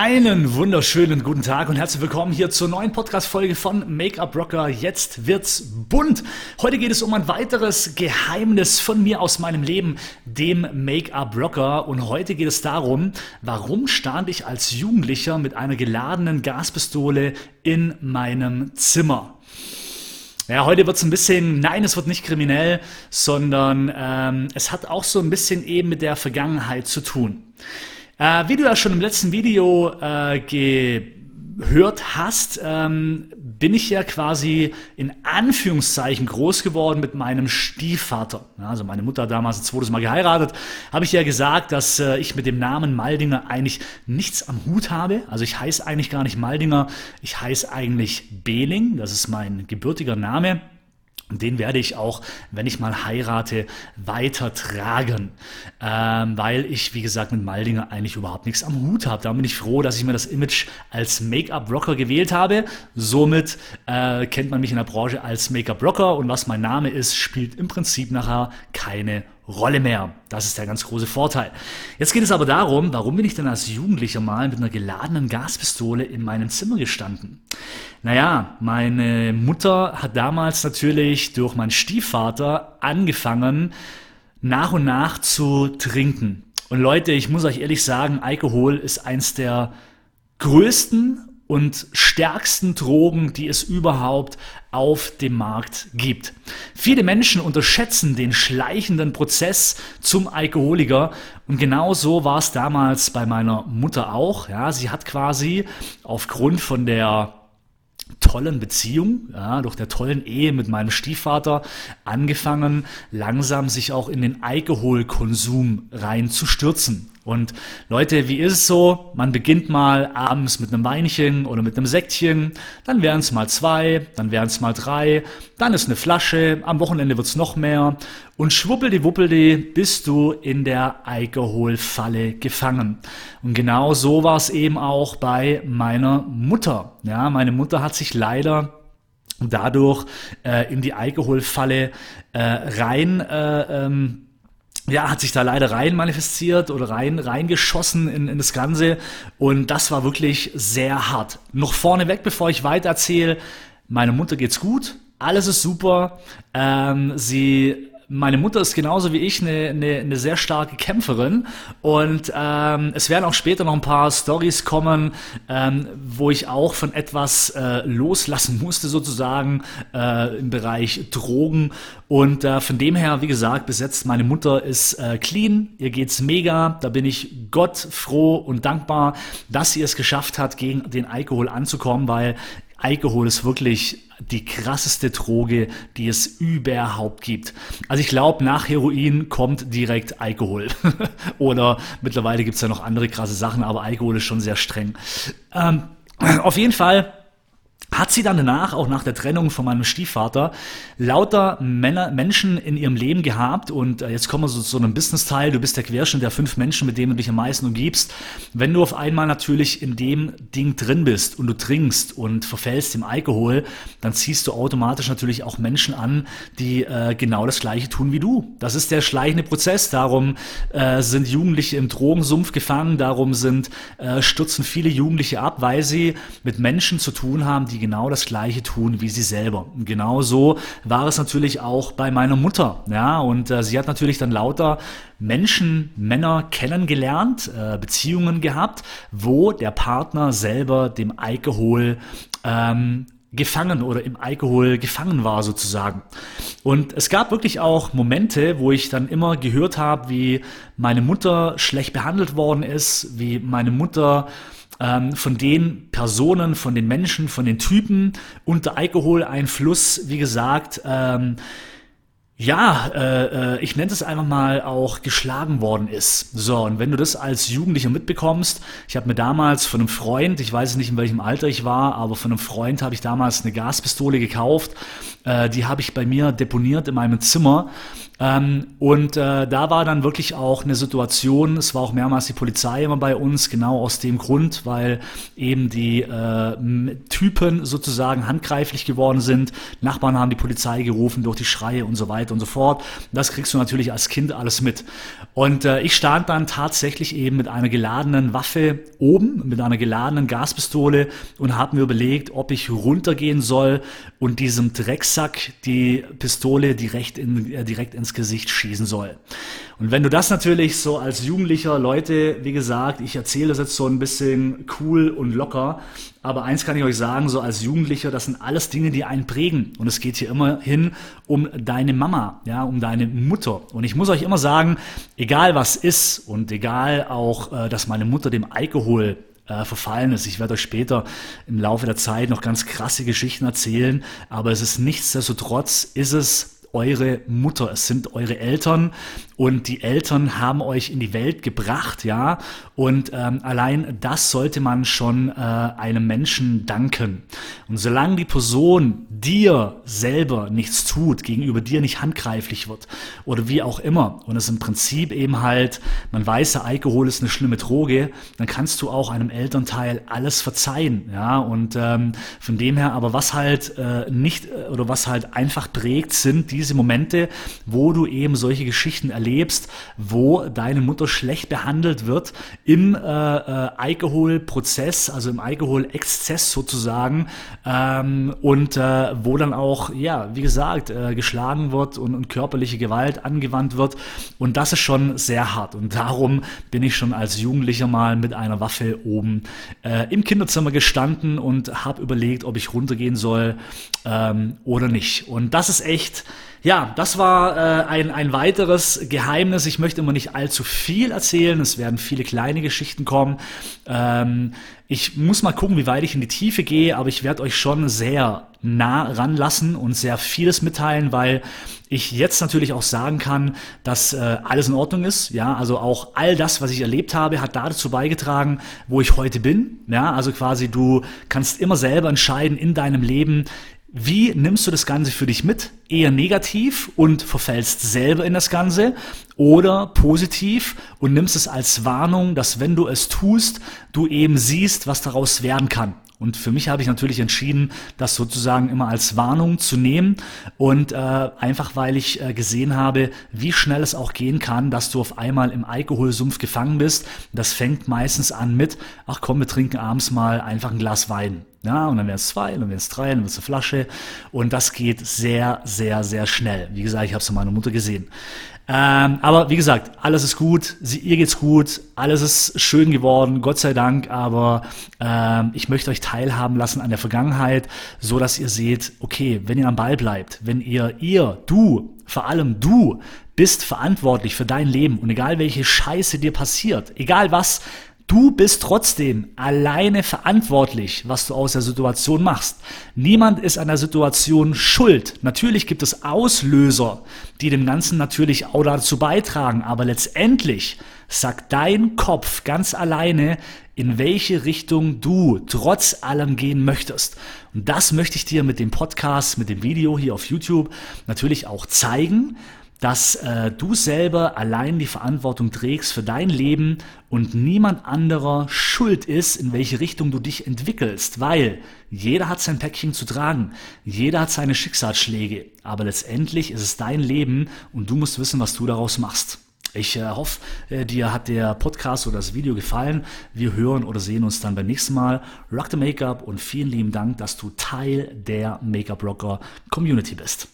Einen wunderschönen guten Tag und herzlich willkommen hier zur neuen Podcast-Folge von Make-up Rocker. Jetzt wird's bunt. Heute geht es um ein weiteres Geheimnis von mir aus meinem Leben, dem Make-up Rocker. Und heute geht es darum, warum stand ich als Jugendlicher mit einer geladenen Gaspistole in meinem Zimmer? Ja, heute wird es ein bisschen, nein, es wird nicht kriminell, sondern ähm, es hat auch so ein bisschen eben mit der Vergangenheit zu tun. Äh, wie du ja schon im letzten Video äh, gehört hast, ähm, bin ich ja quasi in Anführungszeichen groß geworden mit meinem Stiefvater. Also meine Mutter hat damals ein zweites Mal geheiratet. Habe ich ja gesagt, dass äh, ich mit dem Namen Maldinger eigentlich nichts am Hut habe. Also ich heiße eigentlich gar nicht Maldinger, ich heiße eigentlich Behling. Das ist mein gebürtiger Name. Den werde ich auch, wenn ich mal heirate, weitertragen. Ähm, weil ich, wie gesagt, mit Maldinger eigentlich überhaupt nichts am Hut habe. Da bin ich froh, dass ich mir das Image als Make-up-Rocker gewählt habe. Somit äh, kennt man mich in der Branche als Make-up-Rocker und was mein Name ist, spielt im Prinzip nachher keine Rolle mehr. Das ist der ganz große Vorteil. Jetzt geht es aber darum, warum bin ich denn als Jugendlicher mal mit einer geladenen Gaspistole in meinem Zimmer gestanden? Naja, meine Mutter hat damals natürlich durch meinen Stiefvater angefangen, nach und nach zu trinken. Und Leute, ich muss euch ehrlich sagen, Alkohol ist eins der größten und stärksten Drogen, die es überhaupt auf dem Markt gibt. Viele Menschen unterschätzen den schleichenden Prozess zum Alkoholiker und genau so war es damals bei meiner Mutter auch. Ja, sie hat quasi aufgrund von der tollen Beziehung, ja, durch der tollen Ehe mit meinem Stiefvater angefangen, langsam sich auch in den Alkoholkonsum reinzustürzen. Und Leute, wie ist es so? Man beginnt mal abends mit einem Weinchen oder mit einem Sektchen, dann wären es mal zwei, dann wären es mal drei, dann ist eine Flasche, am Wochenende wird es noch mehr und schwuppeldi-wuppeldi bist du in der Alkoholfalle gefangen. Und genau so war es eben auch bei meiner Mutter. Ja, meine Mutter hat sich leider dadurch äh, in die Alkoholfalle äh, rein äh, ähm, ja, hat sich da leider rein manifestiert oder rein reingeschossen in, in das Ganze und das war wirklich sehr hart. Noch vorneweg, bevor ich weiter erzähle, meine Mutter geht's gut, alles ist super. Ähm, sie meine Mutter ist genauso wie ich eine, eine, eine sehr starke Kämpferin. Und ähm, es werden auch später noch ein paar Stories kommen, ähm, wo ich auch von etwas äh, loslassen musste sozusagen äh, im Bereich Drogen. Und äh, von dem her, wie gesagt, besetzt meine Mutter ist äh, clean, ihr geht's mega, da bin ich Gott froh und dankbar, dass sie es geschafft hat, gegen den Alkohol anzukommen, weil Alkohol ist wirklich die krasseste Droge, die es überhaupt gibt. Also ich glaube, nach Heroin kommt direkt Alkohol. Oder mittlerweile gibt es ja noch andere krasse Sachen, aber Alkohol ist schon sehr streng. Ähm, auf jeden Fall hat sie dann danach, auch nach der Trennung von meinem Stiefvater, lauter Männer, Menschen in ihrem Leben gehabt. Und äh, jetzt kommen wir so zu einem Business-Teil. Du bist der Querschnitt der fünf Menschen, mit denen du dich am meisten umgibst. Wenn du auf einmal natürlich in dem Ding drin bist und du trinkst und verfällst im Alkohol, dann ziehst du automatisch natürlich auch Menschen an, die äh, genau das Gleiche tun wie du. Das ist der schleichende Prozess. Darum äh, sind Jugendliche im Drogensumpf gefangen. Darum sind, äh, stürzen viele Jugendliche ab, weil sie mit Menschen zu tun haben, die genau das Gleiche tun wie sie selber. Und genau so war es natürlich auch bei meiner Mutter. Ja, und äh, sie hat natürlich dann lauter Menschen, Männer kennengelernt, äh, Beziehungen gehabt, wo der Partner selber dem Alkohol ähm, gefangen oder im Alkohol gefangen war sozusagen. Und es gab wirklich auch Momente, wo ich dann immer gehört habe, wie meine Mutter schlecht behandelt worden ist, wie meine Mutter ähm, von den Personen, von den Menschen, von den Typen unter Alkoholeinfluss, wie gesagt, ähm, ja, äh, äh, ich nenne es einfach mal auch geschlagen worden ist. So, und wenn du das als Jugendlicher mitbekommst, ich habe mir damals von einem Freund, ich weiß nicht in welchem Alter ich war, aber von einem Freund habe ich damals eine Gaspistole gekauft, äh, die habe ich bei mir deponiert in meinem Zimmer ähm, und äh, da war dann wirklich auch eine Situation, es war auch mehrmals die Polizei immer bei uns, genau aus dem Grund, weil eben die äh, Typen sozusagen handgreiflich geworden sind. Nachbarn haben die Polizei gerufen durch die Schreie und so weiter weiter und so fort. Das kriegst du natürlich als Kind alles mit. Und äh, ich stand dann tatsächlich eben mit einer geladenen Waffe oben, mit einer geladenen Gaspistole und habe mir überlegt, ob ich runtergehen soll und diesem Drecksack die Pistole direkt, in, äh, direkt ins Gesicht schießen soll. Und wenn du das natürlich so als Jugendlicher, Leute, wie gesagt, ich erzähle das jetzt so ein bisschen cool und locker, aber eins kann ich euch sagen, so als Jugendlicher, das sind alles Dinge, die einen prägen. Und es geht hier immerhin um deine Mama, ja, um deine Mutter. Und ich muss euch immer sagen, egal was ist und egal auch, äh, dass meine Mutter dem Alkohol äh, verfallen ist. Ich werde euch später im Laufe der Zeit noch ganz krasse Geschichten erzählen, aber es ist nichtsdestotrotz, ist es eure Mutter, es sind eure Eltern und die Eltern haben euch in die Welt gebracht, ja, und ähm, allein das sollte man schon äh, einem Menschen danken. Und solange die Person dir selber nichts tut, gegenüber dir nicht handgreiflich wird oder wie auch immer, und es im Prinzip eben halt, man weiß, ja, Alkohol ist eine schlimme Droge, dann kannst du auch einem Elternteil alles verzeihen, ja, und ähm, von dem her, aber was halt äh, nicht äh, oder was halt einfach prägt, sind diese Momente, wo du eben solche Geschichten erlebst, wo deine Mutter schlecht behandelt wird im äh, äh, Alkoholprozess, also im Alkoholexzess sozusagen, ähm, und äh, wo dann auch, ja, wie gesagt, äh, geschlagen wird und, und körperliche Gewalt angewandt wird. Und das ist schon sehr hart. Und darum bin ich schon als Jugendlicher mal mit einer Waffe oben äh, im Kinderzimmer gestanden und habe überlegt, ob ich runtergehen soll ähm, oder nicht. Und das ist echt ja, das war äh, ein, ein weiteres Geheimnis. Ich möchte immer nicht allzu viel erzählen. Es werden viele kleine Geschichten kommen. Ähm, ich muss mal gucken, wie weit ich in die Tiefe gehe, aber ich werde euch schon sehr nah ranlassen und sehr vieles mitteilen, weil ich jetzt natürlich auch sagen kann, dass äh, alles in Ordnung ist. Ja, also auch all das, was ich erlebt habe, hat dazu beigetragen, wo ich heute bin. Ja, also quasi du kannst immer selber entscheiden in deinem Leben, wie nimmst du das Ganze für dich mit? Eher negativ und verfällst selber in das Ganze oder positiv und nimmst es als Warnung, dass wenn du es tust, du eben siehst, was daraus werden kann. Und für mich habe ich natürlich entschieden, das sozusagen immer als Warnung zu nehmen und äh, einfach weil ich äh, gesehen habe, wie schnell es auch gehen kann, dass du auf einmal im Alkoholsumpf gefangen bist. Das fängt meistens an mit, ach komm, wir trinken abends mal einfach ein Glas Wein. Ja, und dann wären es zwei, dann wären es drei, dann wird es eine Flasche. Und das geht sehr, sehr, sehr schnell. Wie gesagt, ich habe es von meiner Mutter gesehen. Ähm, aber wie gesagt, alles ist gut, sie, ihr geht's gut, alles ist schön geworden, Gott sei Dank. Aber ähm, ich möchte euch teilhaben lassen an der Vergangenheit, so dass ihr seht, okay, wenn ihr am Ball bleibt, wenn ihr, ihr, du, vor allem du, bist verantwortlich für dein Leben und egal welche Scheiße dir passiert, egal was, Du bist trotzdem alleine verantwortlich, was du aus der Situation machst. Niemand ist an der Situation schuld. Natürlich gibt es Auslöser, die dem Ganzen natürlich auch dazu beitragen, aber letztendlich sagt dein Kopf ganz alleine, in welche Richtung du trotz allem gehen möchtest. Und das möchte ich dir mit dem Podcast, mit dem Video hier auf YouTube natürlich auch zeigen, dass äh, du selber allein die Verantwortung trägst für dein Leben und niemand anderer schuld ist, in welche Richtung du dich entwickelst, weil jeder hat sein Päckchen zu tragen, jeder hat seine Schicksalsschläge, aber letztendlich ist es dein Leben und du musst wissen, was du daraus machst. Ich äh, hoffe, äh, dir hat der Podcast oder das Video gefallen. Wir hören oder sehen uns dann beim nächsten Mal. Rock the Make-up und vielen lieben Dank, dass du Teil der Make-up Rocker Community bist.